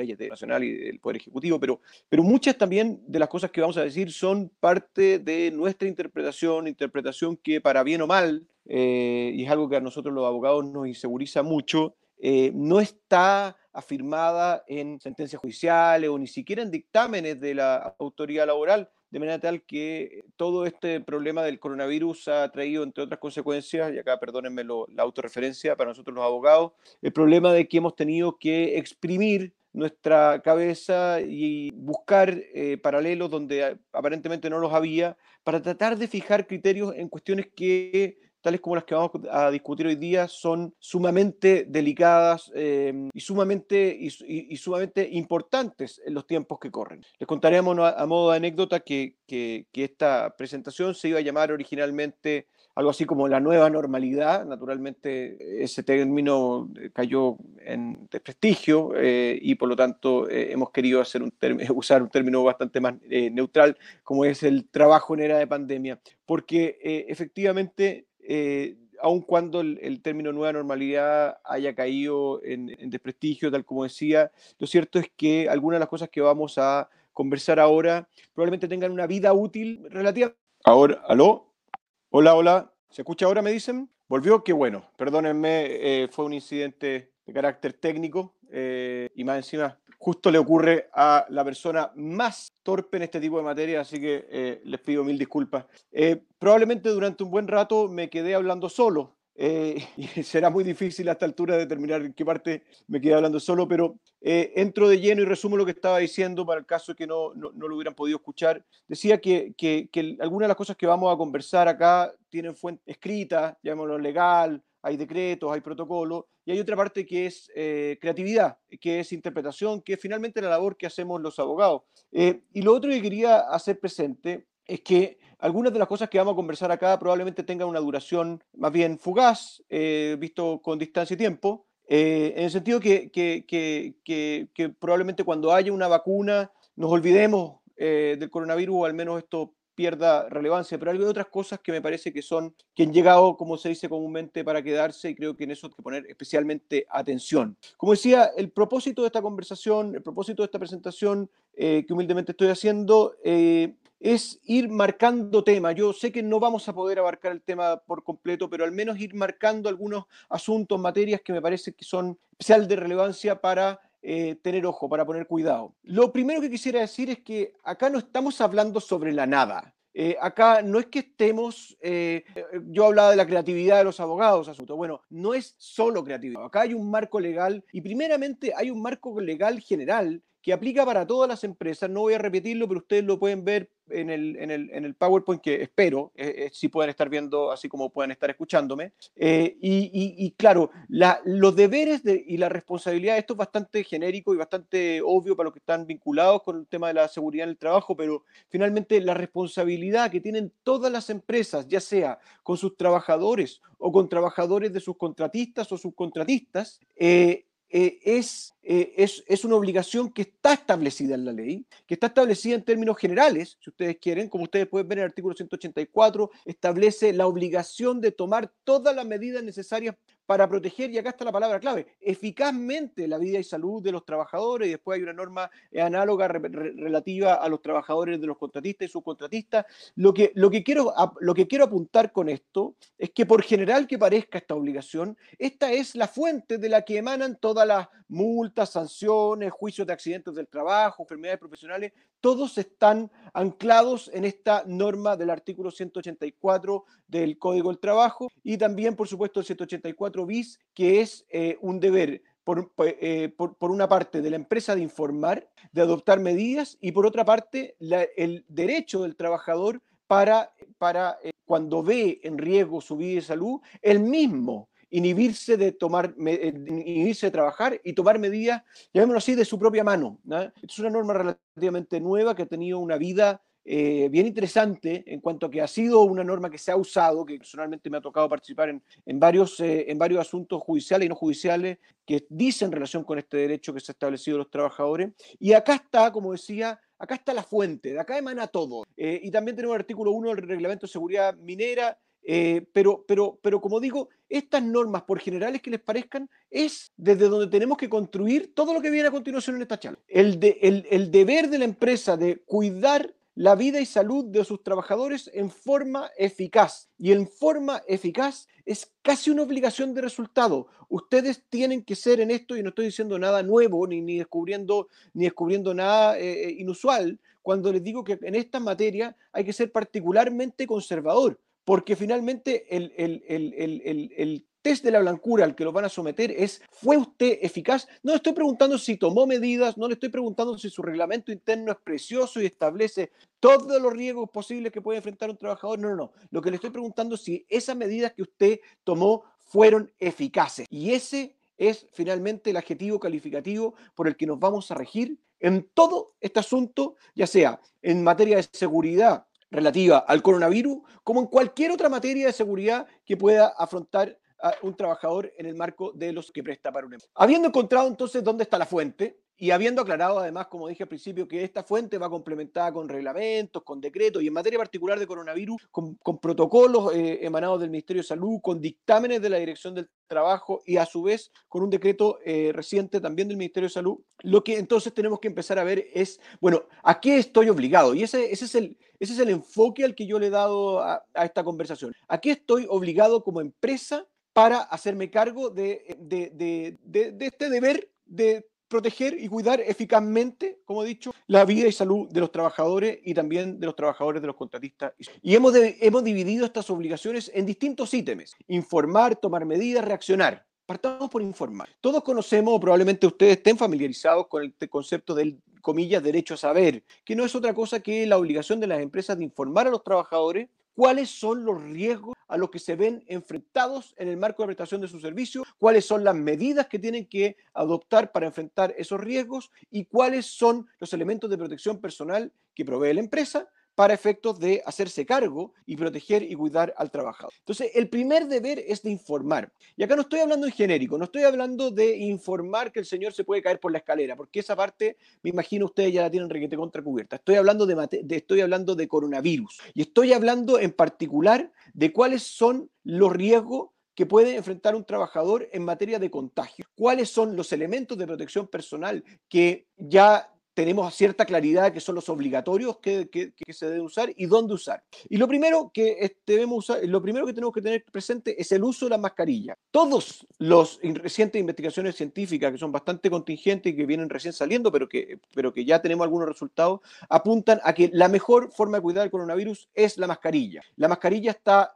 leyes nacional y del Poder Ejecutivo, pero, pero muchas también de las cosas que vamos a decir son parte de nuestra interpretación, interpretación que para bien o mal, eh, y es algo que a nosotros los abogados nos inseguriza mucho, eh, no está afirmada en sentencias judiciales o ni siquiera en dictámenes de la autoridad laboral, de manera tal que todo este problema del coronavirus ha traído, entre otras consecuencias, y acá perdónenme la autorreferencia para nosotros los abogados, el problema de que hemos tenido que exprimir nuestra cabeza y buscar eh, paralelos donde aparentemente no los había para tratar de fijar criterios en cuestiones que tales como las que vamos a discutir hoy día, son sumamente delicadas eh, y, sumamente, y, sumamente importantes en los tiempos que corren. Les contaremos a, modo de anécdota que, que, esta presentación se iba a llamar originalmente algo así como la nueva normalidad. Naturalmente, ese término cayó en desprestigio eh, y por lo tanto eh, hemos querido hacer un usar un término bastante más neutral, como es el trabajo en era de pandemia, porque efectivamente eh, aun cuando el, término nueva normalidad haya caído en, desprestigio, tal como decía, lo cierto es que algunas de las cosas que vamos a conversar ahora probablemente tengan una vida útil relativa. Ahora, ¿aló? Hola, hola. ¿Se escucha ahora, me dicen? ¿Volvió? Qué bueno. Perdónenme, eh, fue un incidente de carácter técnico eh, y más encima justo le ocurre a la persona más torpe en este tipo de materia, así que eh, les pido mil disculpas. Eh, probablemente durante un buen rato me quedé hablando solo. Eh, y será muy difícil a esta altura determinar en qué parte me quedé hablando solo, pero entro de lleno y resumo lo que estaba diciendo para el caso que no, no, lo hubieran podido escuchar. Decía que, que, que algunas de las cosas que vamos a conversar acá tienen fuente escrita, llamémoslo legal, hay decretos, hay protocolos, y hay otra parte que es eh, creatividad, que es interpretación, que es finalmente la labor que hacemos los abogados. Eh, y lo otro que quería hacer presente es que algunas de las cosas que vamos a conversar acá probablemente tengan una duración más bien fugaz, eh, visto con distancia y tiempo, en el sentido que, que, que, que, probablemente cuando haya una vacuna nos olvidemos del coronavirus, o al menos esto pierda relevancia, pero hay otras cosas que me parece que son, que han llegado, como se dice comúnmente, para quedarse y creo que en eso hay que poner especialmente atención. Como decía, el propósito de esta conversación, el propósito de esta presentación eh, que humildemente estoy haciendo, eh, es ir marcando temas. Yo sé que no vamos a poder abarcar el tema por completo, pero al menos ir marcando algunos asuntos, materias que me parece que son especial de relevancia para eh, tener ojo, para poner cuidado. Lo primero que quisiera decir es que acá no estamos hablando sobre la nada. Eh, acá no es que estemos, eh, yo hablaba de la creatividad de los abogados, asunto. Bueno, no es solo creatividad. Acá hay un marco legal y primeramente hay un marco legal general que aplica para todas las empresas. No voy a repetirlo, pero ustedes lo pueden ver en el, en el, en el PowerPoint que espero eh, eh, si pueden estar viendo, así como pueden estar escuchándome. Eh, y, y, claro, la, los deberes de, y la responsabilidad, esto es bastante genérico y bastante obvio para los que están vinculados con el tema de la seguridad en el trabajo, pero finalmente la responsabilidad que tienen todas las empresas, ya sea con sus trabajadores o con trabajadores de sus contratistas o subcontratistas, eh, eh, es, eh, es, es, una obligación que está establecida en la ley, que está establecida en términos generales, si ustedes quieren, como ustedes pueden ver en el artículo 184, establece la obligación de tomar todas las medidas necesarias para proteger, y acá está la palabra clave, eficazmente la vida y salud de los trabajadores, y después hay una norma análoga relativa a los trabajadores de los contratistas y subcontratistas. Lo que, lo, que quiero, lo que quiero apuntar con esto es que por general que parezca esta obligación, esta es la fuente de la que emanan todas las multas, sanciones, juicios de accidentes del trabajo, enfermedades profesionales, todos están anclados en esta norma del artículo 184 del Código del Trabajo y también, por supuesto, el 184 bis, que es eh, un deber eh, por, por, una parte de la empresa de informar, de adoptar medidas y por otra parte el derecho del trabajador para, para eh, cuando ve en riesgo su vida y salud, el mismo inhibirse de tomar, eh, inhibirse de trabajar y tomar medidas, llamémoslo así, de su propia mano. Es una norma relativamente nueva que ha tenido una vida eh, bien interesante en cuanto a que ha sido una norma que se ha usado, que personalmente me ha tocado participar en, en varios, eh, en varios asuntos judiciales y no judiciales que dicen relación con este derecho que se ha establecido los trabajadores. Y acá está, como decía, acá está la fuente, de acá emana todo. y también tenemos el artículo 1 del Reglamento de Seguridad Minera, eh, pero, pero, pero como digo, estas normas, por generales que les parezcan, es desde donde tenemos que construir todo lo que viene a continuación en esta charla. El, el, el deber de la empresa de cuidar la vida y salud de sus trabajadores en forma eficaz. Y en forma eficaz es casi una obligación de resultado. Ustedes tienen que ser en esto, y no estoy diciendo nada nuevo, ni, ni descubriendo, ni descubriendo nada eh, eh, inusual, cuando les digo que en esta materia hay que ser particularmente conservador, porque finalmente el, test de la blancura al que lo van a someter es, ¿fue usted eficaz? No le estoy preguntando si tomó medidas, no le estoy preguntando si su reglamento interno es precioso y establece todos los riesgos posibles que puede enfrentar un trabajador. No, no, no. Lo que le estoy preguntando es si esas medidas que usted tomó fueron eficaces. Y ese es finalmente el adjetivo calificativo por el que nos vamos a regir en todo este asunto, ya sea en materia de seguridad relativa al coronavirus, como en cualquier otra materia de seguridad que pueda afrontar a un trabajador en el marco de los que presta para un empleo. Habiendo encontrado entonces dónde está la fuente, y habiendo aclarado además, como dije al principio, que esta fuente va complementada con reglamentos, con decretos y en materia particular de coronavirus, con, protocolos eh, emanados del Ministerio de Salud, con dictámenes de la Dirección del Trabajo y a su vez con un decreto eh, reciente también del Ministerio de Salud, lo que entonces tenemos que empezar a ver es, bueno, ¿a qué estoy obligado? Y ese, ese, es, el, ese es el enfoque al que yo le he dado a, a esta conversación. ¿A qué estoy obligado como empresa para hacerme cargo de, este deber de proteger y cuidar eficazmente, como he dicho, la vida y salud de los trabajadores y también de los trabajadores de los contratistas. Y hemos, hemos dividido estas obligaciones en distintos ítems. Informar, tomar medidas, reaccionar. Partamos por informar. Todos conocemos, o probablemente ustedes estén familiarizados con el concepto del, comillas, derecho a saber, que no es otra cosa que la obligación de las empresas de informar a los trabajadores cuáles son los riesgos a los que se ven enfrentados en el marco de prestación de su servicio, cuáles son las medidas que tienen que adoptar para enfrentar esos riesgos y cuáles son los elementos de protección personal que provee la empresa para efectos de hacerse cargo y proteger y cuidar al trabajador. Entonces, el primer deber es de informar. Y acá no estoy hablando en genérico, no estoy hablando de informar que el señor se puede caer por la escalera, porque esa parte, me imagino, ustedes ya la tienen requete contra cubierta. Estoy hablando de, de, estoy hablando de coronavirus y estoy hablando en particular de cuáles son los riesgos que puede enfrentar un trabajador en materia de contagio. ¿Cuáles son los elementos de protección personal que ya tenemos cierta claridad que son los obligatorios que, se deben usar y dónde usar. Y lo primero que debemos usar, lo primero que tenemos que tener presente es el uso de la mascarilla. Todos los recientes investigaciones científicas que son bastante contingentes y que vienen recién saliendo, pero que, pero que ya tenemos algunos resultados, apuntan a que la mejor forma de cuidar el coronavirus es la mascarilla. La mascarilla está,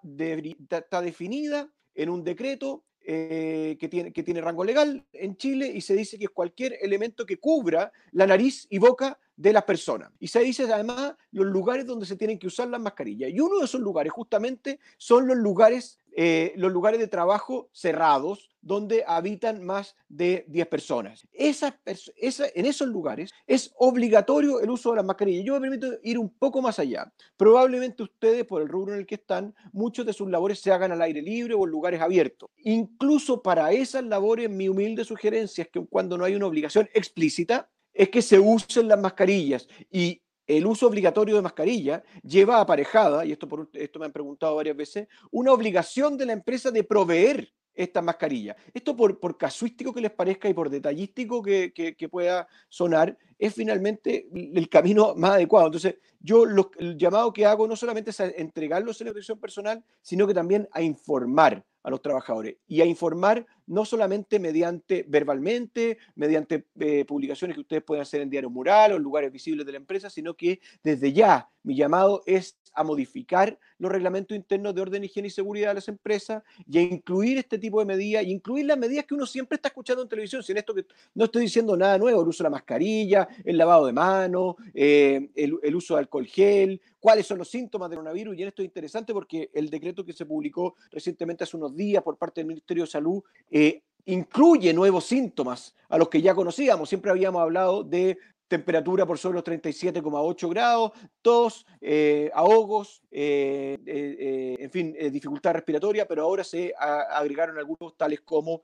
está definida en un decreto eh, que, tiene, que tiene rango legal en Chile y se dice que es cualquier elemento que cubra la nariz y boca de las personas. Y se dice además los lugares donde se tienen que usar las mascarillas. Y uno de esos lugares justamente son los lugares, eh, los lugares de trabajo cerrados, donde habitan más de 10 personas. Esa, en esos lugares es obligatorio el uso de las mascarillas. Yo me permito ir un poco más allá. Probablemente ustedes, por el rubro en el que están, muchos de sus labores se hagan al aire libre o en lugares abiertos. Incluso para esas labores, mi humilde sugerencia es que cuando no hay una obligación explícita, es que se usen las mascarillas y el uso obligatorio de mascarilla lleva aparejada, y esto, por, esto me han preguntado varias veces, una obligación de la empresa de proveer esta mascarilla. Esto por, por casuístico que les parezca y por detallístico que, que, pueda sonar, es finalmente el camino más adecuado. Entonces, yo el llamado que hago no solamente es a entregarlos en la protección personal, sino que también a informar a los trabajadores y a informar no solamente mediante verbalmente, mediante eh, publicaciones que ustedes pueden hacer en diario mural o en lugares visibles de la empresa, sino que desde ya mi llamado es a modificar los reglamentos internos de orden, higiene y seguridad de las empresas y a incluir este tipo de medidas y incluir las medidas que uno siempre está escuchando en televisión. Si en esto que no estoy diciendo nada nuevo, el uso de la mascarilla, el lavado de manos, eh, el, el uso de alcohol gel, cuáles son los síntomas del coronavirus. Y en esto es interesante porque el decreto que se publicó recientemente hace unos días por parte del Ministerio de Salud eh, incluye nuevos síntomas a los que ya conocíamos. Siempre habíamos hablado de temperatura por sobre los 37,8 grados, tos, eh, ahogos, eh, eh, en fin, dificultad respiratoria, pero ahora se agregaron algunos tales como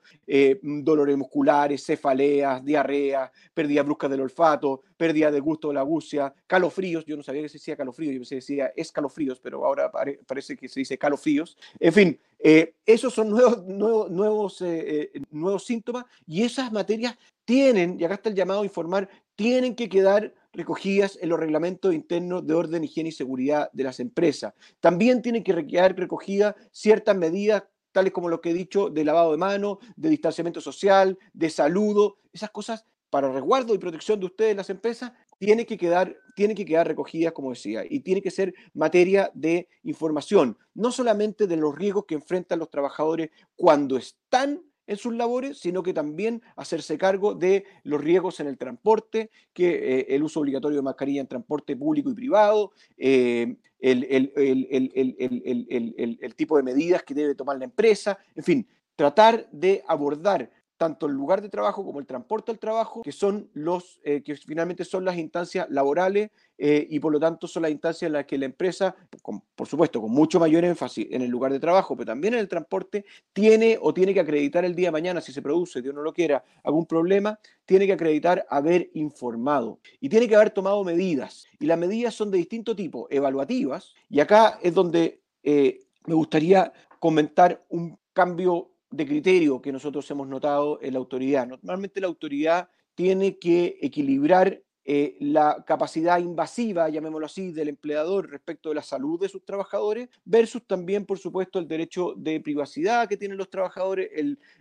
dolores musculares, cefaleas, diarrea, pérdida brusca del olfato, pérdida de gusto de la gúcea, calofríos, yo no sabía que se decía calofríos, yo pensé que decía escalofríos, pero ahora parece que se dice calofríos, en fin, esos son nuevos, nuevos, nuevos, nuevos síntomas y esas materias tienen, y acá está el llamado a informar, tienen que quedar recogidas en los reglamentos internos de orden, higiene y seguridad de las empresas. También tienen que quedar recogidas ciertas medidas tales como lo que he dicho de lavado de manos, de distanciamiento social, de saludo, esas cosas para resguardo y protección de ustedes, las empresas, tienen que quedar, tienen que quedar recogidas, como decía, y tiene que ser materia de información, no solamente de los riesgos que enfrentan los trabajadores cuando están en sus labores, sino que también hacerse cargo de los riesgos en el transporte, que eh, el uso obligatorio de mascarilla en transporte público y privado, el, tipo de medidas que debe tomar la empresa, en fin, tratar de abordar tanto el lugar de trabajo como el transporte al trabajo, que son los eh, que finalmente son las instancias laborales eh, y por lo tanto son las instancias en las que la empresa, por supuesto, con mucho mayor énfasis en el lugar de trabajo, pero también en el transporte, tiene o tiene que acreditar el día de mañana, si se produce, Dios no lo quiera, algún problema, tiene que acreditar haber informado y tiene que haber tomado medidas. Y las medidas son de distinto tipo, evaluativas, y acá es donde eh, me gustaría comentar un cambio de criterio que nosotros hemos notado en la autoridad. Normalmente la autoridad tiene que equilibrar eh, la capacidad invasiva, llamémoslo así, del empleador respecto de la salud de sus trabajadores, versus también, por supuesto, el derecho de privacidad que tienen los trabajadores,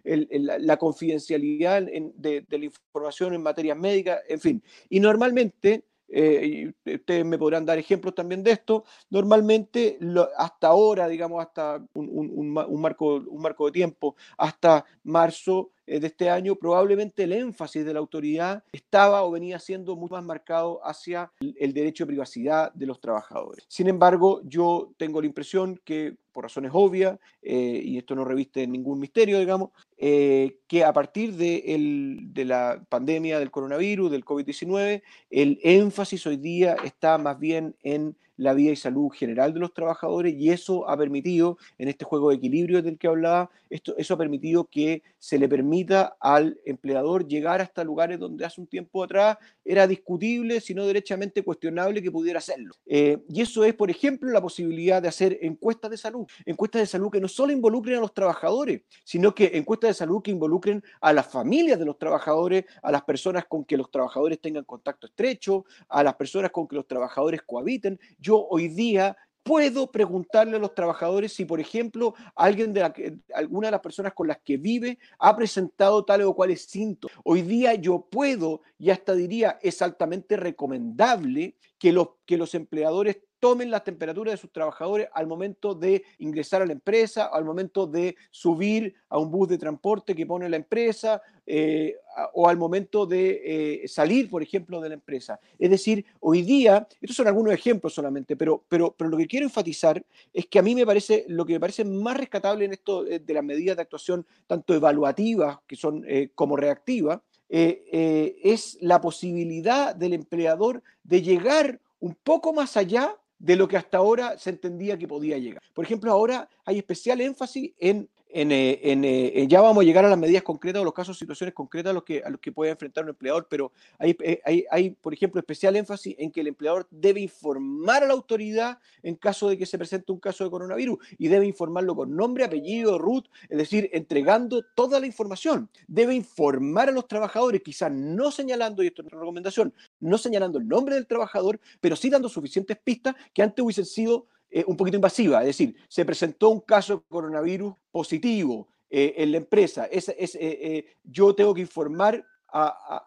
la confidencialidad de, de, la información en materias médicas, en fin. Y normalmente eh, ustedes me podrán dar ejemplos también de esto, normalmente hasta ahora, digamos, hasta un, marco, un marco de tiempo, hasta marzo de este año, probablemente el énfasis de la autoridad estaba o venía siendo mucho más marcado hacia el, derecho de privacidad de los trabajadores. Sin embargo, yo tengo la impresión que, por razones obvias, eh, y esto no reviste ningún misterio, digamos, eh, que a partir de, de, la pandemia del coronavirus, del COVID-19, el énfasis hoy día está más bien en la vida y salud general de los trabajadores y eso ha permitido, en este juego de equilibrio del que hablaba, esto, eso ha permitido que se le permita al empleador llegar hasta lugares donde hace un tiempo atrás era discutible, sino derechamente cuestionable que pudiera hacerlo. Eh, y eso es, por ejemplo, la posibilidad de hacer encuestas de salud, encuestas de salud que no solo involucren a los trabajadores, sino que encuestas de salud que involucren a las familias de los trabajadores, a las personas con que los trabajadores tengan contacto estrecho, a las personas con que los trabajadores cohabiten. Hoy día puedo preguntarle a los trabajadores si, por ejemplo, alguien de alguna de las personas con las que vive ha presentado tal o cual síntomas. Hoy día yo puedo, y hasta diría, es altamente recomendable que los, que los empleadores tomen las temperaturas de sus trabajadores al momento de ingresar a la empresa, al momento de subir a un bus de transporte que pone la empresa eh, o al momento de eh, salir, por ejemplo, de la empresa. Es decir, hoy día, estos son algunos ejemplos solamente, pero, pero, pero lo que quiero enfatizar es que a mí me parece, lo que me parece más rescatable en esto eh, de las medidas de actuación, tanto evaluativas, que son como reactivas, es la posibilidad del empleador de llegar un poco más allá de lo que hasta ahora se entendía que podía llegar. Por ejemplo, ahora hay especial énfasis en en, eh, eh, ya vamos a llegar a las medidas concretas o los casos, situaciones concretas a los que, a que puede enfrentar un empleador, pero hay, eh, hay, hay, por ejemplo, especial énfasis en que el empleador debe informar a la autoridad en caso de que se presente un caso de coronavirus y debe informarlo con nombre, apellido, root, es decir, entregando toda la información. Debe informar a los trabajadores, quizás no señalando, y esto es una recomendación, no señalando el nombre del trabajador, pero sí dando suficientes pistas que antes hubiesen sido eh, un poquito invasiva, es decir, se presentó un caso de coronavirus positivo eh, en la empresa, es, es eh, yo tengo que informar a,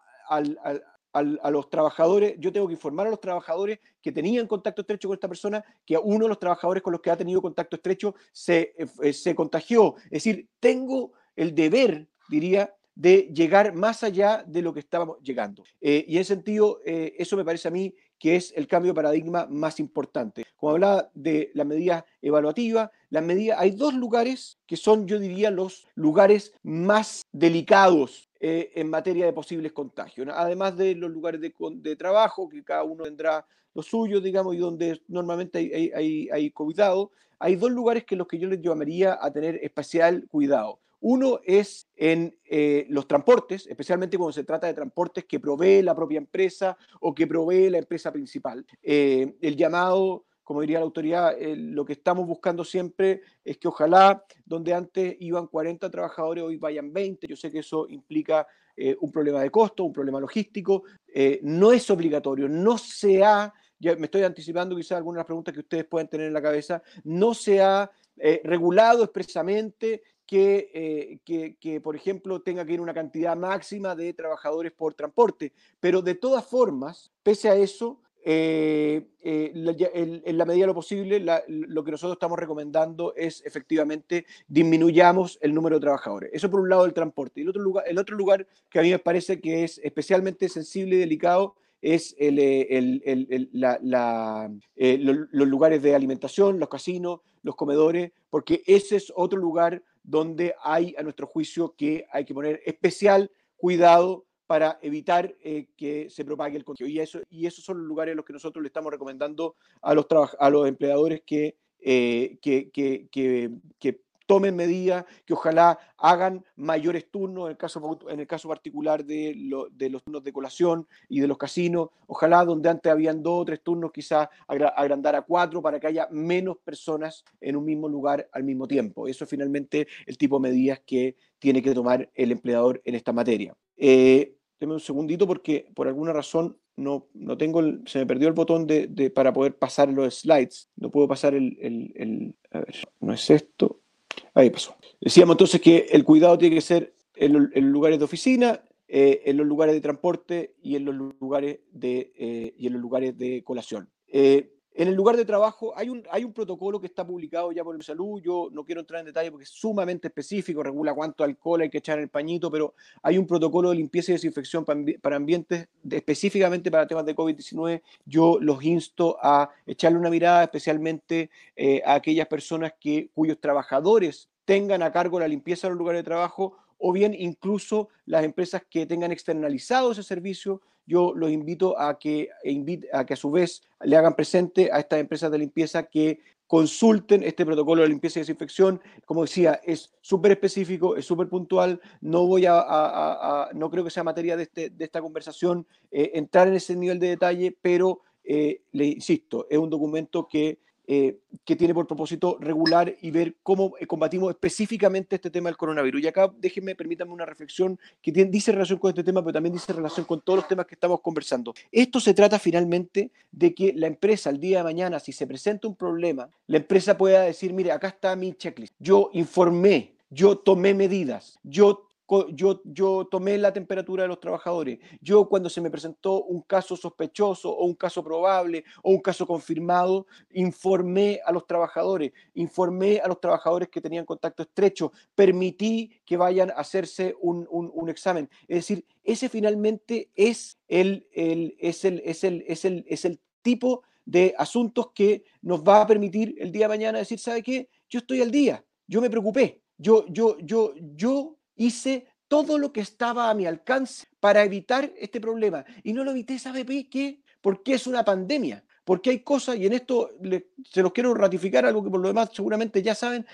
los trabajadores, yo tengo que informar a los trabajadores que tenían contacto estrecho con esta persona, que uno de los trabajadores con los que ha tenido contacto estrecho se, se contagió. Es decir, tengo el deber, diría, de llegar más allá de lo que estábamos llegando. y en ese sentido, eso me parece a mí que es el cambio de paradigma más importante. Como hablaba de la medida evaluativa, la medida, hay dos lugares que son, yo diría, los lugares más delicados eh, en materia de posibles contagios. Además de los lugares de, trabajo, que cada uno tendrá lo suyo, digamos, y donde normalmente hay, hay, hay, cuidado, hay dos lugares que los que yo les llamaría a tener especial cuidado. Uno es en eh, los transportes, especialmente cuando se trata de transportes que provee la propia empresa o que provee la empresa principal. Eh, el llamado como diría la autoridad, eh, lo que estamos buscando siempre es que ojalá donde antes iban 40 trabajadores, hoy vayan 20. Yo sé que eso implica un problema de costo, un problema logístico. No es obligatorio, no se ha, ya me estoy anticipando quizás algunas preguntas que ustedes pueden tener en la cabeza, no se ha regulado expresamente que, que, que, por ejemplo, tenga que ir una cantidad máxima de trabajadores por transporte. Pero de todas formas, pese a eso, eh, eh, en la medida de lo posible, lo que nosotros estamos recomendando es efectivamente disminuyamos el número de trabajadores. Eso por un lado del transporte. Y el otro lugar, el otro lugar que a mí me parece que es especialmente sensible y delicado es el, eh, los lugares de alimentación, los casinos, los comedores, porque ese es otro lugar donde hay, a nuestro juicio, que hay que poner especial cuidado para evitar eh, que se propague el contagio. Y, eso, y esos son los lugares en los que nosotros le estamos recomendando a los, a los empleadores que, eh, que, que, que, tomen medidas, que ojalá hagan mayores turnos, en el caso, en el caso particular de, de los turnos de colación y de los casinos, ojalá donde antes habían dos o tres turnos, quizás agrandar a cuatro para que haya menos personas en un mismo lugar al mismo tiempo. Eso es finalmente el tipo de medidas que tiene que tomar el empleador en esta materia. Eh, un segundito porque por alguna razón no, no tengo se me perdió el botón de, para poder pasar los slides. No puedo pasar el, el, A ver, no es esto. Ahí pasó. Decíamos entonces que el cuidado tiene que ser en, los lugares de oficina, eh, en los lugares de transporte y en los lugares de, eh, y en los lugares de colación. Eh, en el lugar de trabajo hay un, hay un protocolo que está publicado ya por el salud. Yo no quiero entrar en detalle porque es sumamente específico, regula cuánto alcohol hay que echar en el pañito, pero hay un protocolo de limpieza y desinfección para, ambientes específicamente para temas de COVID-19. Yo los insto a echarle una mirada especialmente eh, a aquellas personas que, cuyos trabajadores tengan a cargo la limpieza de los lugares de trabajo o bien incluso las empresas que tengan externalizado ese servicio yo los invito a que, a que a su vez le hagan presente a estas empresas de limpieza que consulten este protocolo de limpieza y desinfección. Como decía, es súper específico, es súper puntual. No voy a, no creo que sea materia de, este, de esta conversación eh, entrar en ese nivel de detalle, pero eh, le insisto, es un documento que eh, que tiene por propósito regular y ver cómo eh, combatimos específicamente este tema del coronavirus. Y acá déjenme, permítanme una reflexión que tiene, dice relación con este tema, pero también dice relación con todos los temas que estamos conversando. Esto se trata finalmente de que la empresa el día de mañana, si se presenta un problema, la empresa pueda decir, mire, acá está mi checklist. Yo informé, yo tomé medidas, yo yo, yo tomé la temperatura de los trabajadores. Yo cuando se me presentó un caso sospechoso o un caso probable o un caso confirmado, informé a los trabajadores, informé a los trabajadores que tenían contacto estrecho, permití que vayan a hacerse un, un, examen. Es decir, ese finalmente es el, el, es el, es el, es el, es el tipo de asuntos que nos va a permitir el día de mañana decir, ¿sabe qué? Yo estoy al día, yo me preocupé, yo, yo, yo, yo hice todo lo que estaba a mi alcance para evitar este problema. Y no lo evité, ¿sabe qué? Porque es una pandemia. Porque hay cosas, y en esto se los quiero ratificar, algo que por lo demás seguramente ya saben,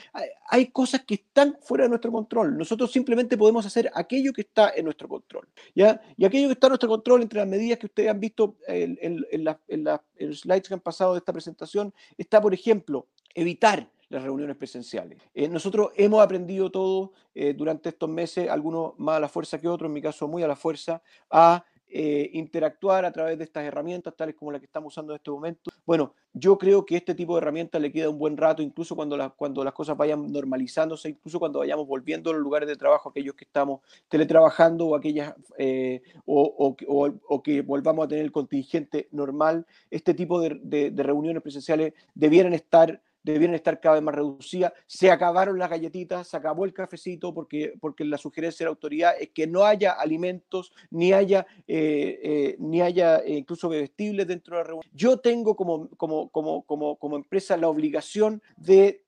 hay, cosas que están fuera de nuestro control. Nosotros simplemente podemos hacer aquello que está en nuestro control. ¿ya? Y aquello que está en nuestro control, entre las medidas que ustedes han visto en, en los slides que han pasado de esta presentación, está, por ejemplo, evitar las reuniones presenciales. Eh, nosotros hemos aprendido todo eh, durante estos meses, algunos más a la fuerza que otros, en mi caso muy a la fuerza, a eh, interactuar a través de estas herramientas, tales como las que estamos usando en este momento. Bueno, yo creo que este tipo de herramientas le queda un buen rato, incluso cuando, cuando las cosas vayan normalizándose, incluso cuando vayamos volviendo a los lugares de trabajo, aquellos que estamos teletrabajando o aquellas o, que volvamos a tener el contingente normal, este tipo de, de reuniones presenciales debieran estar debieran estar cada vez más reducidas. Se acabaron las galletitas, se acabó el cafecito, porque, porque la sugerencia de la autoridad es que no haya alimentos, ni haya, eh, eh, ni haya eh, incluso bebestibles dentro de la reunión. Yo tengo como, como, como, como, como empresa la obligación de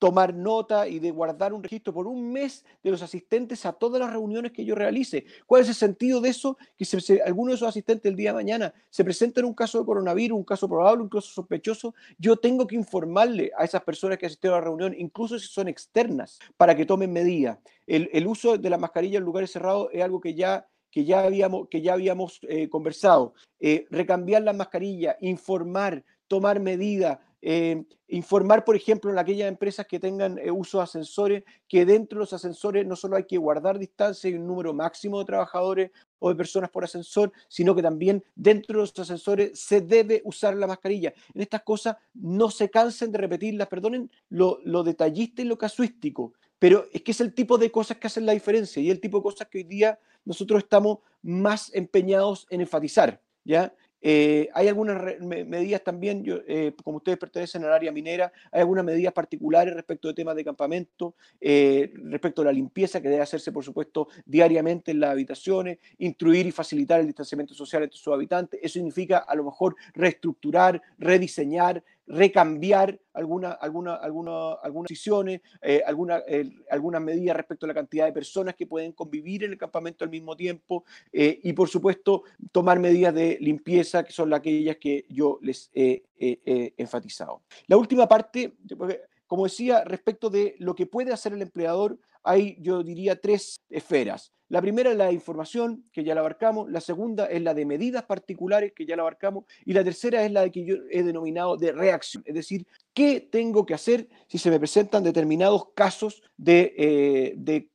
tomar nota y de guardar un registro por un mes de los asistentes a todas las reuniones que yo realice. ¿Cuál es el sentido de eso? Que si alguno de esos asistentes el día de mañana se presenta en un caso de coronavirus, un caso probable, un caso sospechoso, yo tengo que informarle a esas personas que asistieron a la reunión, incluso si son externas, para que tomen medidas. El, uso de la mascarilla en lugares cerrados es algo que ya que ya habíamos, que ya habíamos eh, conversado. Eh, recambiar la mascarilla, informar, tomar medidas, eh, informar, por ejemplo, en aquellas empresas que tengan eh, uso de ascensores, que dentro de los ascensores no solo hay que guardar distancia y un número máximo de trabajadores o de personas por ascensor, sino que también dentro de los ascensores se debe usar la mascarilla. En estas cosas no se cansen de repetirlas, perdonen lo, lo detallista y lo casuístico, pero es que es el tipo de cosas que hacen la diferencia y el tipo de cosas que hoy día nosotros estamos más empeñados en enfatizar. ¿ya? Eh, hay algunas medidas también, eh, como ustedes pertenecen al área minera, hay algunas medidas particulares respecto de temas de campamento, eh, respecto a la limpieza que debe hacerse, por supuesto, diariamente en las habitaciones, instruir y facilitar el distanciamiento social entre sus habitantes. Eso significa a lo mejor reestructurar, rediseñar, recambiar alguna, alguna, alguna, algunas decisiones, eh, alguna, algunas medidas respecto a la cantidad de personas que pueden convivir en el campamento al mismo tiempo eh, y, por supuesto, tomar medidas de limpieza, que son aquellas que yo les he enfatizado. La última parte, como decía, respecto de lo que puede hacer el empleador, hay, yo diría, tres esferas. La primera es la de información, que ya la abarcamos, la segunda es la de medidas particulares, que ya la abarcamos, y la tercera es la de que yo he denominado de reacción, es decir, qué tengo que hacer si se me presentan determinados casos de, eh,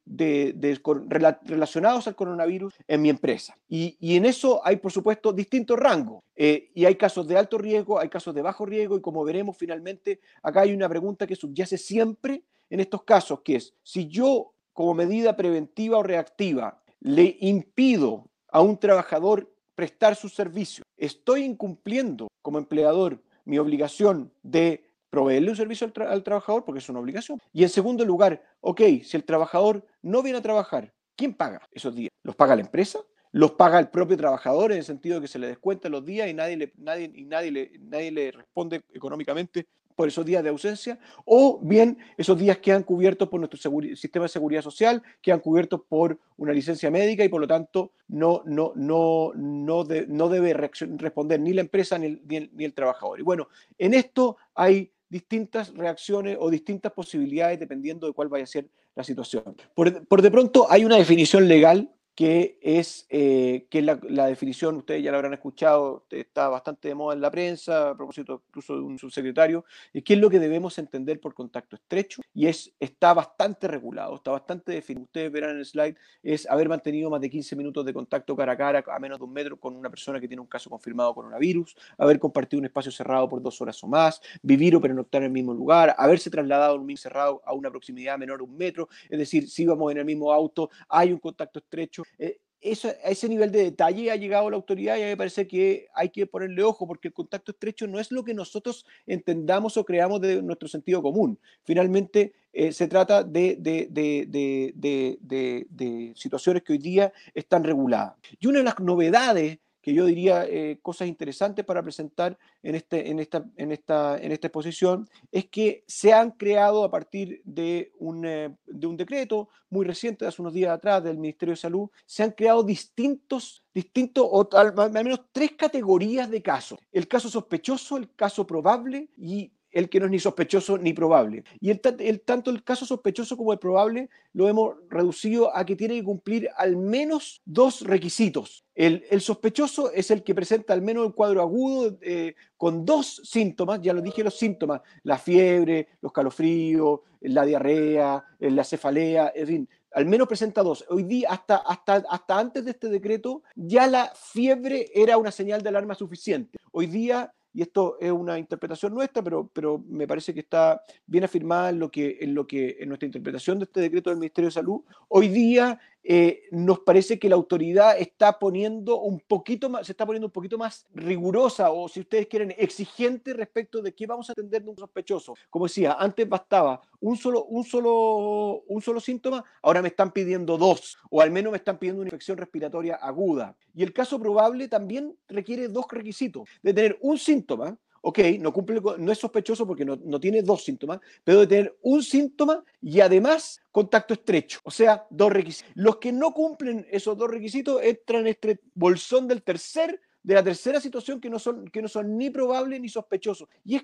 relacionados al coronavirus en mi empresa. Y, en eso hay, por supuesto, distintos rangos. Eh, y hay casos de alto riesgo, hay casos de bajo riesgo, y como veremos finalmente, acá hay una pregunta que subyace siempre en estos casos, que es, si yo como medida preventiva o reactiva le impido a un trabajador prestar su servicio, estoy incumpliendo como empleador mi obligación de proveerle un servicio al, trabajador porque es una obligación. Y en segundo lugar, ok, si el trabajador no viene a trabajar, ¿quién paga esos días? ¿Los paga la empresa? ¿Los paga el propio trabajador en el sentido de que se le descuenta los días y nadie le, nadie, y nadie le, nadie le responde económicamente por esos días de ausencia, o bien esos días quedan cubiertos por nuestro sistema de seguridad social, quedan cubiertos por una licencia médica y por lo tanto no, no, no, no, no debe responder ni la empresa ni el, ni, el, trabajador. Y bueno, en esto hay distintas reacciones o distintas posibilidades dependiendo de cuál vaya a ser la situación. Por, por de pronto hay una definición legal que es, eh, que la, definición, ustedes ya la habrán escuchado, está bastante de moda en la prensa, a propósito incluso de un subsecretario, y qué es lo que debemos entender por contacto estrecho, y es, está bastante regulado, está bastante definido. Ustedes verán en el slide, es haber mantenido más de 15 minutos de contacto cara a cara a menos de un metro con una persona que tiene un caso confirmado coronavirus, haber compartido un espacio cerrado por dos horas o más, vivir o pernoctar en el mismo lugar, haberse trasladado un mismo cerrado a una proximidad menor a un metro, es decir, si vamos en el mismo auto, hay un contacto estrecho, eh, eso, a ese nivel de detalle ha llegado la autoridad y a mí me parece que hay que ponerle ojo porque el contacto estrecho no es lo que nosotros entendamos o creamos de nuestro sentido común. Finalmente, eh, se trata de, de, de, de, situaciones que hoy día están reguladas. Y una de las novedades que yo diría eh, cosas interesantes para presentar en, este, en, esta, en, esta, en esta exposición, es que se han creado a partir de un, eh, de un decreto muy reciente, hace unos días atrás, del Ministerio de Salud, se han creado distintos, distintos o al, al menos tres categorías de casos. El caso sospechoso, el caso probable y el que no es ni sospechoso ni probable. Y el, tanto el caso sospechoso como el probable lo hemos reducido a que tiene que cumplir al menos dos requisitos. El, sospechoso es el que presenta al menos el cuadro agudo eh, con dos síntomas, ya lo dije los síntomas, la fiebre, los calofríos, la diarrea, la cefalea, en fin, al menos presenta dos. Hoy día, hasta, hasta, hasta antes de este decreto, ya la fiebre era una señal de alarma suficiente. Hoy día y esto es una interpretación nuestra, pero, pero me parece que está bien afirmada lo que, en lo que, en nuestra interpretación de este decreto del Ministerio de Salud. Hoy día eh, nos parece que la autoridad está poniendo un poquito más, se está poniendo un poquito más rigurosa o si ustedes quieren exigente respecto de qué vamos a atender de un sospechoso. Como decía, antes bastaba un solo, un solo, un solo síntoma, ahora me están pidiendo dos o al menos me están pidiendo una infección respiratoria aguda. Y el caso probable también requiere dos requisitos, de tener un síntoma ok, no cumple, no es sospechoso porque no, no, tiene dos síntomas, pero de tener un síntoma y además contacto estrecho, o sea, dos requisitos. Los que no cumplen esos dos requisitos entran en este bolsón del tercer de la tercera situación que no son, que no son ni probables ni sospechosos. Y es,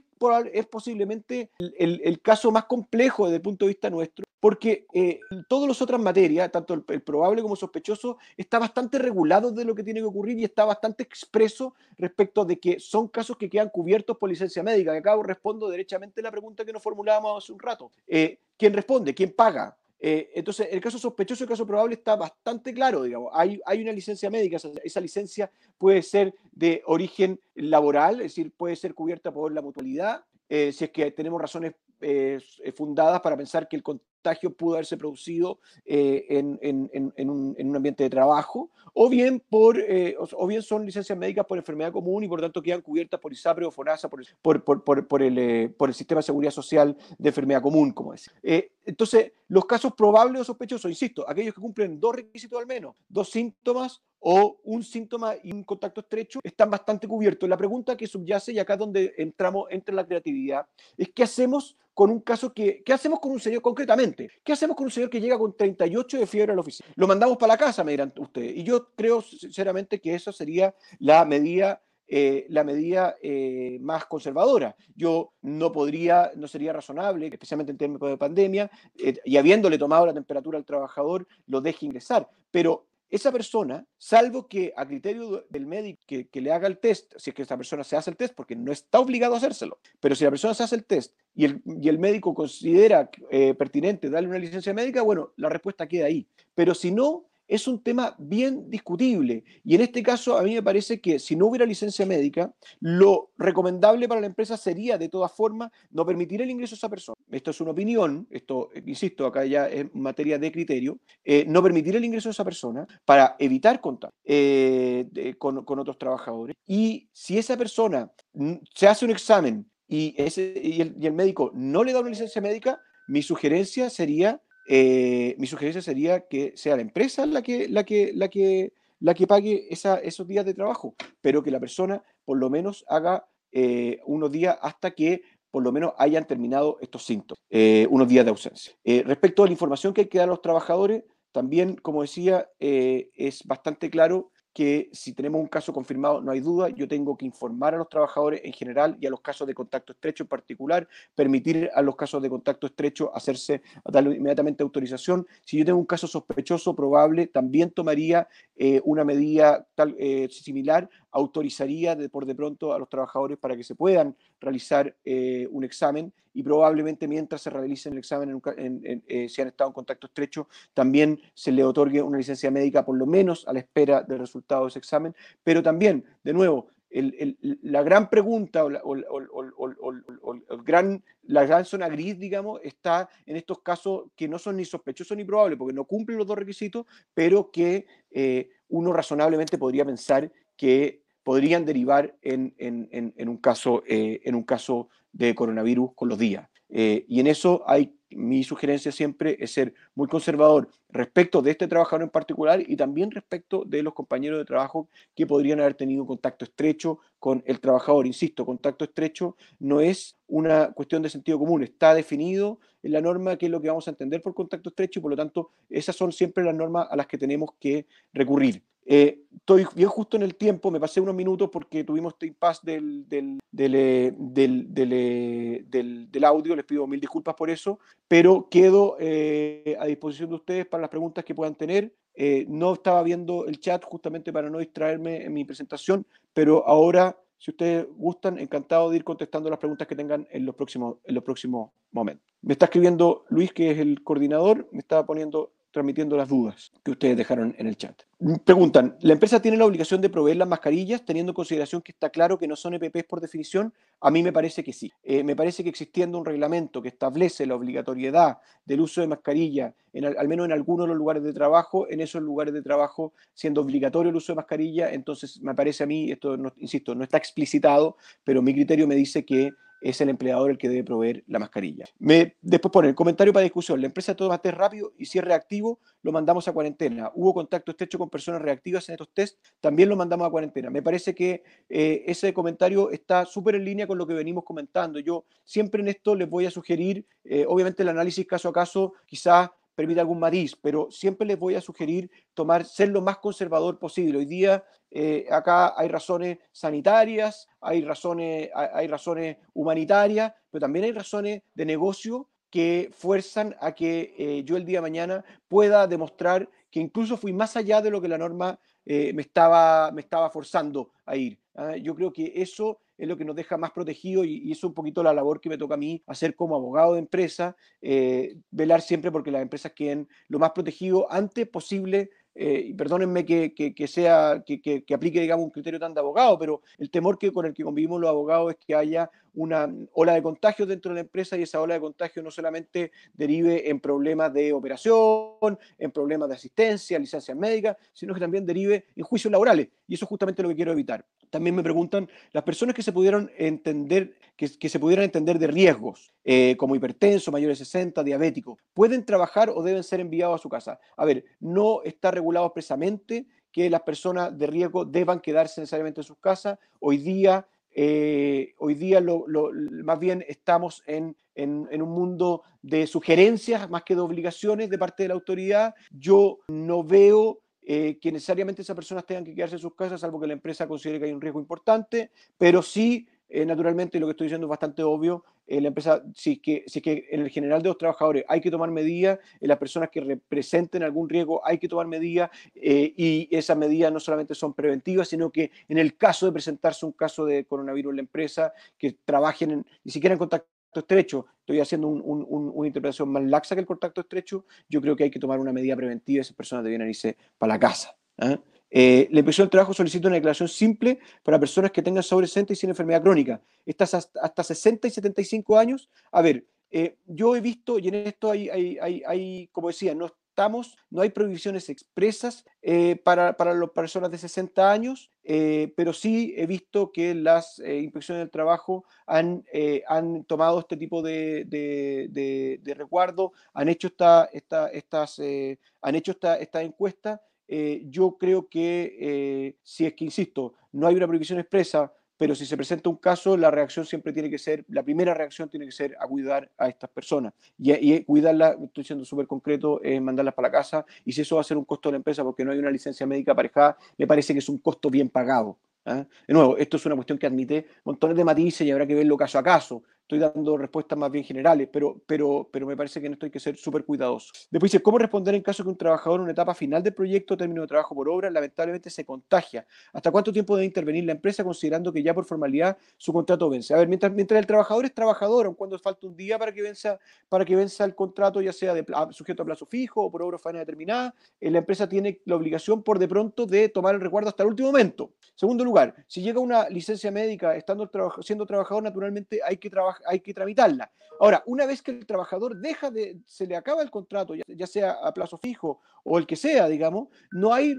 es posiblemente el, el, caso más complejo desde el punto de vista nuestro, porque eh, todas las otras materias, tanto el, el, probable como el sospechoso, está bastante regulado de lo que tiene que ocurrir y está bastante expreso respecto de que son casos que quedan cubiertos por licencia médica. Que acabo respondo derechamente la pregunta que nos formulábamos hace un rato. Eh, ¿Quién responde? ¿Quién paga? Eh, entonces, el caso sospechoso el caso probable está bastante claro, digamos. Hay, hay una licencia médica, esa, esa, licencia puede ser de origen laboral, es decir, puede ser cubierta por la mutualidad, eh, si es que tenemos razones eh, fundadas para pensar que el contagio pudo haberse producido eh, en, en, un, en, un, ambiente de trabajo, o bien, por, eh, o, bien son licencias médicas por enfermedad común y por tanto quedan cubiertas por ISAPRE o FONASA, por, por, por, por el, eh, por el sistema de seguridad social de enfermedad común, como es. Eh, entonces, los casos probables o sospechosos, insisto, aquellos que cumplen dos requisitos al menos, dos síntomas o un síntoma y un contacto estrecho, están bastante cubiertos. La pregunta que subyace, y acá es donde entramos, entra la creatividad, es qué hacemos con un caso que, ¿qué hacemos con un señor concretamente? ¿Qué hacemos con un señor que llega con 38 de fiebre a la oficina? Lo mandamos para la casa, me dirán ustedes. Y yo creo sinceramente que esa sería la medida eh, la medida eh, más conservadora. Yo no podría, no sería razonable, especialmente en términos de pandemia, eh, y habiéndole tomado la temperatura al trabajador, lo deje ingresar. Pero esa persona, salvo que a criterio del médico que, le haga el test, si es que esa persona se hace el test, porque no está obligado a hacérselo, pero si la persona se hace el test y el, y el médico considera eh, pertinente darle una licencia médica, bueno, la respuesta queda ahí. Pero si no, es un tema bien discutible. Y en este caso, a mí me parece que si no hubiera licencia médica, lo recomendable para la empresa sería, de todas formas, no permitir el ingreso a esa persona. Esto es una opinión, esto, insisto, acá ya es materia de criterio, eh, no permitir el ingreso a esa persona para evitar contacto eh, con, otros trabajadores. Y si esa persona se hace un examen y, el, y el médico no le da una licencia médica, mi sugerencia sería eh, mi sugerencia sería que sea la empresa la que, la que, la que, la que pague esos días de trabajo, pero que la persona por lo menos haga eh, unos días hasta que por lo menos hayan terminado estos síntomas, eh, unos días de ausencia. Respecto a la información que hay que dar a los trabajadores, también, como decía, es bastante claro que si tenemos un caso confirmado, no hay duda, yo tengo que informar a los trabajadores en general y a los casos de contacto estrecho en particular, permitir a los casos de contacto estrecho hacerse, darle inmediatamente autorización. Si yo tengo un caso sospechoso, probable, también tomaría eh, una medida tal, eh, similar, autorizaría de, por de pronto a los trabajadores para que se puedan realizar eh, un examen y probablemente mientras se realice el examen, en, eh, si han estado en contacto estrecho, también se le otorgue una licencia médica por lo menos a la espera del resultado de ese examen, pero también, de nuevo, la gran pregunta o, la, gran, la gran zona gris, digamos, está en estos casos que no son ni sospechosos ni probables, porque no cumplen los dos requisitos, pero que eh, uno razonablemente podría pensar que podrían derivar en, en, en un, caso, eh, en un caso de coronavirus con los días. Eh, y en eso mi sugerencia siempre es ser muy conservador respecto de este trabajador en particular y también respecto de los compañeros de trabajo que podrían haber tenido contacto estrecho con el trabajador. Insisto, contacto estrecho no es una cuestión de sentido común, está definido en la norma qué es lo que vamos a entender por contacto estrecho y por lo tanto esas son siempre las normas a las que tenemos que recurrir. Eh, estoy bien justo en el tiempo, me pasé unos minutos porque tuvimos este impasse del, del, del, eh, eh, audio, les pido mil disculpas por eso, pero quedo a disposición de ustedes para las preguntas que puedan tener. No estaba viendo el chat justamente para no distraerme en mi presentación, pero ahora, si ustedes gustan, encantado de ir contestando las preguntas que tengan en los próximos, en los próximos momentos. Me está escribiendo Luis, que es el coordinador, me estaba poniendo transmitiendo las dudas que ustedes dejaron en el chat. Preguntan, ¿la empresa tiene la obligación de proveer las mascarillas teniendo en consideración que está claro que no son EPPs por definición? A mí me parece que sí. Eh, me parece que existiendo un reglamento que establece la obligatoriedad del uso de mascarilla, al menos en algunos de los lugares de trabajo, en esos lugares de trabajo siendo obligatorio el uso de mascarilla, entonces me parece a mí, esto, no, insisto, no está explicitado, pero mi criterio me dice que es el empleador el que debe proveer la mascarilla. Me, después pone el comentario para discusión. La empresa todo test rápido y si es reactivo, lo mandamos a cuarentena. Hubo contacto estrecho con personas reactivas en estos test, también lo mandamos a cuarentena. Me parece que eh, ese comentario está súper en línea con lo que venimos comentando. Yo siempre en esto les voy a sugerir, eh, obviamente el análisis caso a caso quizás permite algún matiz, pero siempre les voy a sugerir tomar, ser lo más conservador posible. Hoy día eh, acá hay razones sanitarias, hay razones, hay razones humanitarias, pero también hay razones de negocio que fuerzan a que eh, yo el día de mañana pueda demostrar que incluso fui más allá de lo que la norma eh, me, estaba, me estaba forzando a ir. ¿ah? Yo creo que eso es lo que nos deja más protegidos y, es un poquito la labor que me toca a mí hacer como abogado de empresa, eh, velar siempre porque las empresas queden lo más protegidos antes posible eh, y perdónenme que, sea, que, que, aplique, digamos, un criterio tan de abogado, pero el temor que con el que convivimos los abogados es que haya una ola de contagios dentro de la empresa y esa ola de contagio no solamente derive en problemas de operación, en problemas de asistencia, licencias médicas, sino que también derive en juicios laborales. Y eso es justamente lo que quiero evitar. También me preguntan, las personas que se pudieron entender, que, se pudieran entender de riesgos, eh, como hipertenso, mayores de 60, diabético, ¿pueden trabajar o deben ser enviados a su casa? A ver, no está regulado expresamente que las personas de riesgo deban quedarse necesariamente en sus casas. Hoy día eh, hoy día lo, más bien estamos en, en, en, un mundo de sugerencias más que de obligaciones de parte de la autoridad. Yo no veo eh, que necesariamente esas personas tengan que quedarse en sus casas, salvo que la empresa considere que hay un riesgo importante, pero sí eh, naturalmente, lo que estoy diciendo es bastante obvio. Eh, la empresa, si es, que, que en el general de los trabajadores hay que tomar medidas, en las personas que representen algún riesgo hay que tomar medidas eh, y esas medidas no solamente son preventivas, sino que en el caso de presentarse un caso de coronavirus en la empresa, que trabajen en, ni siquiera en contacto estrecho, estoy haciendo un, un, una interpretación más laxa que el contacto estrecho, yo creo que hay que tomar una medida preventiva esas personas deben irse para la casa. ¿Eh? La inspección del trabajo solicita una declaración simple para personas que tengan sobre 60 y sin enfermedad crónica. Estas hasta, hasta 60 y 75 años. A ver, eh, yo he visto, y en esto hay, hay, hay, hay, como decía, no estamos, no hay prohibiciones expresas eh, para, para las personas de 60 años, eh, pero sí he visto que las eh, inspecciones del trabajo han, eh, han tomado este tipo de, de, de, de resguardo, han hecho esta, esta, estas, eh, han hecho esta, esta encuesta eh, yo creo que eh, si es que, insisto, no hay una prohibición expresa, pero si se presenta un caso, la reacción siempre tiene que ser, la primera reacción tiene que ser a cuidar a estas personas. Y, y cuidarlas, estoy siendo súper concreto, es mandarlas para la casa. Y si eso va a ser un costo de la empresa porque no hay una licencia médica aparejada, me parece que es un costo bien pagado. ¿eh? De nuevo, esto es una cuestión que admite montones de matices y habrá que verlo caso a caso estoy dando respuestas más bien generales, pero, pero, pero me parece que en esto hay que ser súper cuidadoso. Después dice, ¿cómo responder en caso que un trabajador en una etapa final del proyecto, término de trabajo por obra, lamentablemente se contagia? ¿Hasta cuánto tiempo debe intervenir la empresa considerando que ya por formalidad su contrato vence? A ver, mientras, mientras el trabajador es trabajador, aun cuando falta un día para que venza, para que venza el contrato, ya sea sujeto a plazo fijo o por obra faena determinada, eh, la empresa tiene la obligación por de pronto de tomar el recuerdo hasta el último momento. Segundo lugar, si llega una licencia médica estando siendo trabajador, naturalmente hay que trabajar hay que tramitarla. Ahora, una vez que el trabajador deja de, se le acaba el contrato, ya, sea a plazo fijo o el que sea, digamos, no hay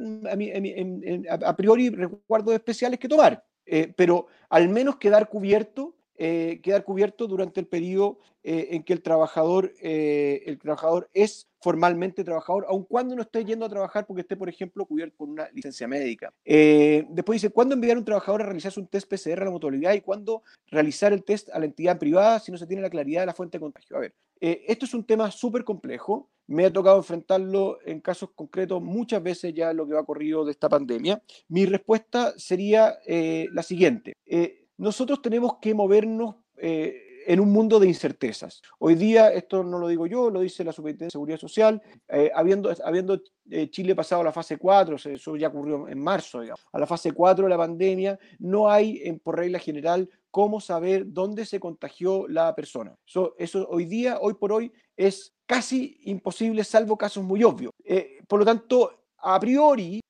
a, a priori recuerdos especiales que tomar, eh, pero al menos quedar cubierto eh, quedar cubierto durante el periodo eh, en que el trabajador, eh, el trabajador es formalmente trabajador, aun cuando no esté yendo a trabajar porque esté, por ejemplo, cubierto por una licencia médica. Después dice, ¿cuándo enviar a un trabajador a realizarse un test PCR a la mutualidad y cuándo realizar el test a la entidad privada si no se tiene la claridad de la fuente de contagio? A ver, esto es un tema súper complejo. Me ha tocado enfrentarlo en casos concretos muchas veces ya lo que va corrido de esta pandemia. Mi respuesta sería la siguiente. Nosotros tenemos que movernos eh, en un mundo de incertezas. Hoy día, esto no lo digo yo, lo dice la Superintendencia de Seguridad Social, eh, habiendo, eh, Chile pasado a la fase 4, eso ya ocurrió en marzo, a la fase 4 de la pandemia, no hay, por regla general, cómo saber dónde se contagió la persona. Eso, hoy día, hoy por hoy, es casi imposible, salvo casos muy obvios. Por lo tanto, a priori,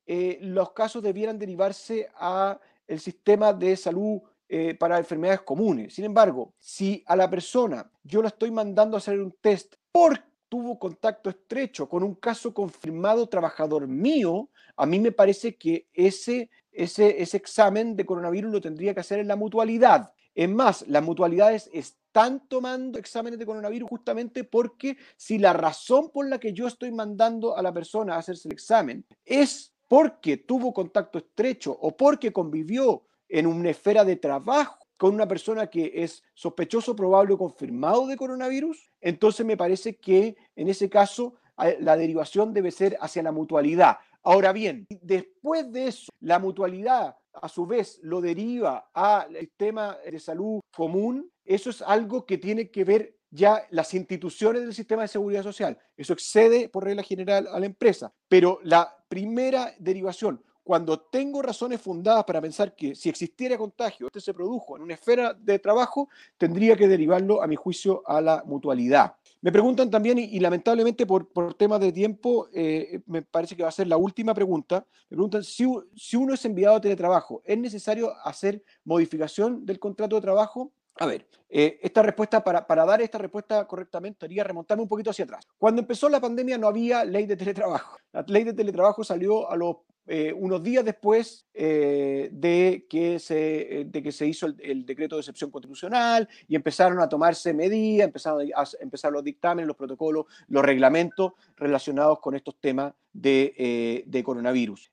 los casos debieran derivarse a el sistema de salud eh, para enfermedades comunes. Sin embargo, si a la persona yo la estoy mandando a hacer un test por tuvo contacto estrecho con un caso confirmado trabajador mío, a mí me parece que ese, ese, ese examen de coronavirus lo tendría que hacer en la mutualidad. Es más, las mutualidades están tomando exámenes de coronavirus justamente porque si la razón por la que yo estoy mandando a la persona a hacerse el examen es porque tuvo contacto estrecho o porque convivió en una esfera de trabajo con una persona que es sospechoso, probable o confirmado de coronavirus, entonces me parece que en ese caso la derivación debe ser hacia la mutualidad. Ahora bien, después de eso, la mutualidad a su vez lo deriva al sistema de salud común, eso es algo que tiene que ver ya las instituciones del sistema de seguridad social. Eso excede por regla general a la empresa. Pero la primera derivación, cuando tengo razones fundadas para pensar que si existiera contagio, este se produjo en una esfera de trabajo, tendría que derivarlo, a mi juicio, a la mutualidad. Me preguntan también, y, lamentablemente por, por temas de tiempo, eh, me parece que va a ser la última pregunta, me preguntan si, si uno es enviado a teletrabajo, ¿es necesario hacer modificación del contrato de trabajo? A ver, eh, esta respuesta, para, para, dar esta respuesta correctamente, haría remontarme un poquito hacia atrás. Cuando empezó la pandemia no había ley de teletrabajo. La ley de teletrabajo salió a los eh, unos días después eh, de, que se, de que se hizo el, decreto de excepción constitucional y empezaron a tomarse medidas, empezaron a, empezar los dictámenes, los protocolos, los reglamentos relacionados con estos temas de, de coronavirus.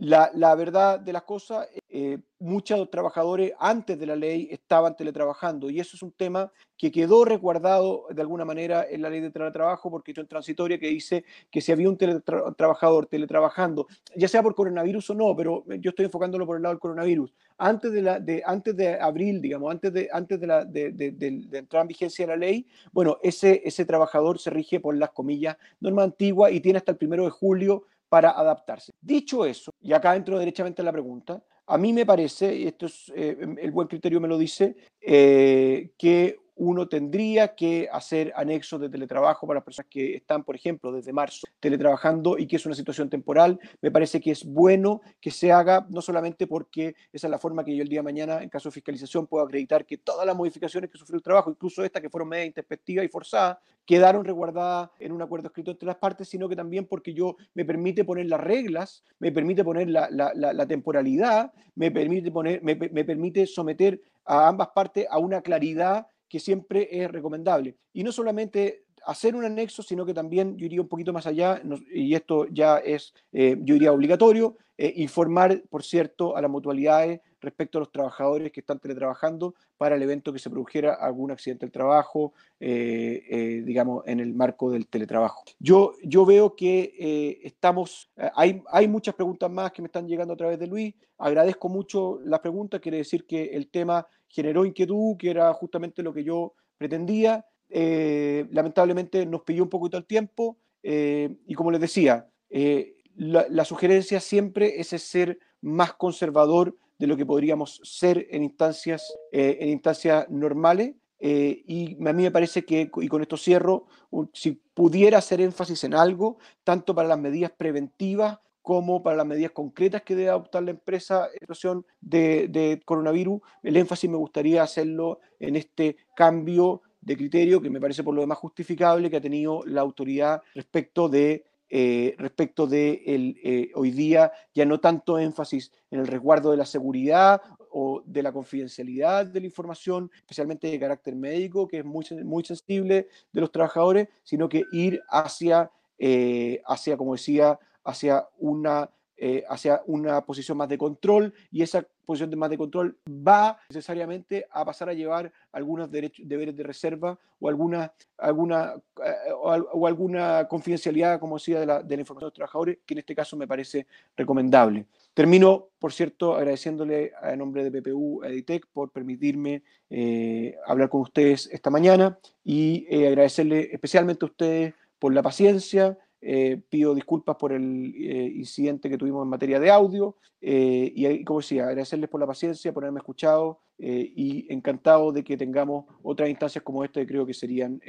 La, la, verdad de las cosas, eh, muchos trabajadores antes de la ley estaban teletrabajando y eso es un tema que quedó resguardado de alguna manera en la ley de teletrabajo porque hay en transitoria que dice que si había un trabajador teletrabajando, ya sea por coronavirus o no, pero yo estoy enfocándolo por el lado del coronavirus, antes de, la, de, antes de abril, digamos, antes, de, antes de, la, de, de, entrar en vigencia la ley, bueno, ese, ese trabajador se rige por las comillas norma antigua y tiene hasta el primero de julio para adaptarse. Dicho eso, y acá entro derechamente en la pregunta, a mí me parece, y esto es eh, el buen criterio me lo dice, eh, que uno tendría que hacer anexos de teletrabajo para las personas que están, por ejemplo, desde marzo teletrabajando y que es una situación temporal. Me parece que es bueno que se haga, no solamente porque esa es la forma que yo el día de mañana, en caso de fiscalización, puedo acreditar que todas las modificaciones que sufrió el trabajo, incluso estas que fueron media introspectivas y forzadas, quedaron resguardadas en un acuerdo escrito entre las partes, sino que también porque yo me permite poner las reglas, me permite poner la, temporalidad, me permite, poner, me permite someter a ambas partes a una claridad que siempre es recomendable. Y no solamente hacer un anexo, sino que también yo iría un poquito más allá, y esto ya es, eh, yo diría, obligatorio, eh, informar, por cierto, a las mutualidades respecto a los trabajadores que están teletrabajando para el evento que se produjera algún accidente del trabajo, eh, digamos, en el marco del teletrabajo. Yo, yo veo que estamos, hay, hay muchas preguntas más que me están llegando a través de Luis, agradezco mucho las preguntas, quiere decir que el tema generó inquietud, que era justamente lo que yo pretendía. Eh, lamentablemente nos pidió un poquito el tiempo eh, y como les decía, eh, la, sugerencia siempre es ser más conservador de lo que podríamos ser en instancias, en instancias normales. y a mí me parece que, y con esto cierro, si pudiera hacer énfasis en algo, tanto para las medidas preventivas como para las medidas concretas que debe adoptar la empresa en situación de, coronavirus, el énfasis me gustaría hacerlo en este cambio de criterio que me parece por lo demás justificable que ha tenido la autoridad respecto de eh, respecto de el, eh, hoy día ya no tanto énfasis en el resguardo de la seguridad o de la confidencialidad de la información, especialmente de carácter médico, que es muy, muy sensible de los trabajadores, sino que ir hacia, eh, hacia como decía, hacia una, eh, hacia una posición más de control y esa posición de más de control va necesariamente a pasar a llevar algunos derechos, deberes de reserva o alguna, alguna, eh, o, alguna confidencialidad, como decía, de la, de la información de los trabajadores, que en este caso me parece recomendable. Termino, por cierto, agradeciéndole a nombre de PPU Editec por permitirme eh, hablar con ustedes esta mañana y agradecerle especialmente a ustedes por la paciencia, eh, pido disculpas por el eh, incidente que tuvimos en materia de audio eh, y, como decía, agradecerles por la paciencia, por haberme escuchado y encantado de que tengamos otras instancias como esta que creo que serían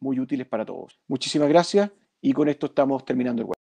muy útiles para todos. Muchísimas gracias y con esto estamos terminando el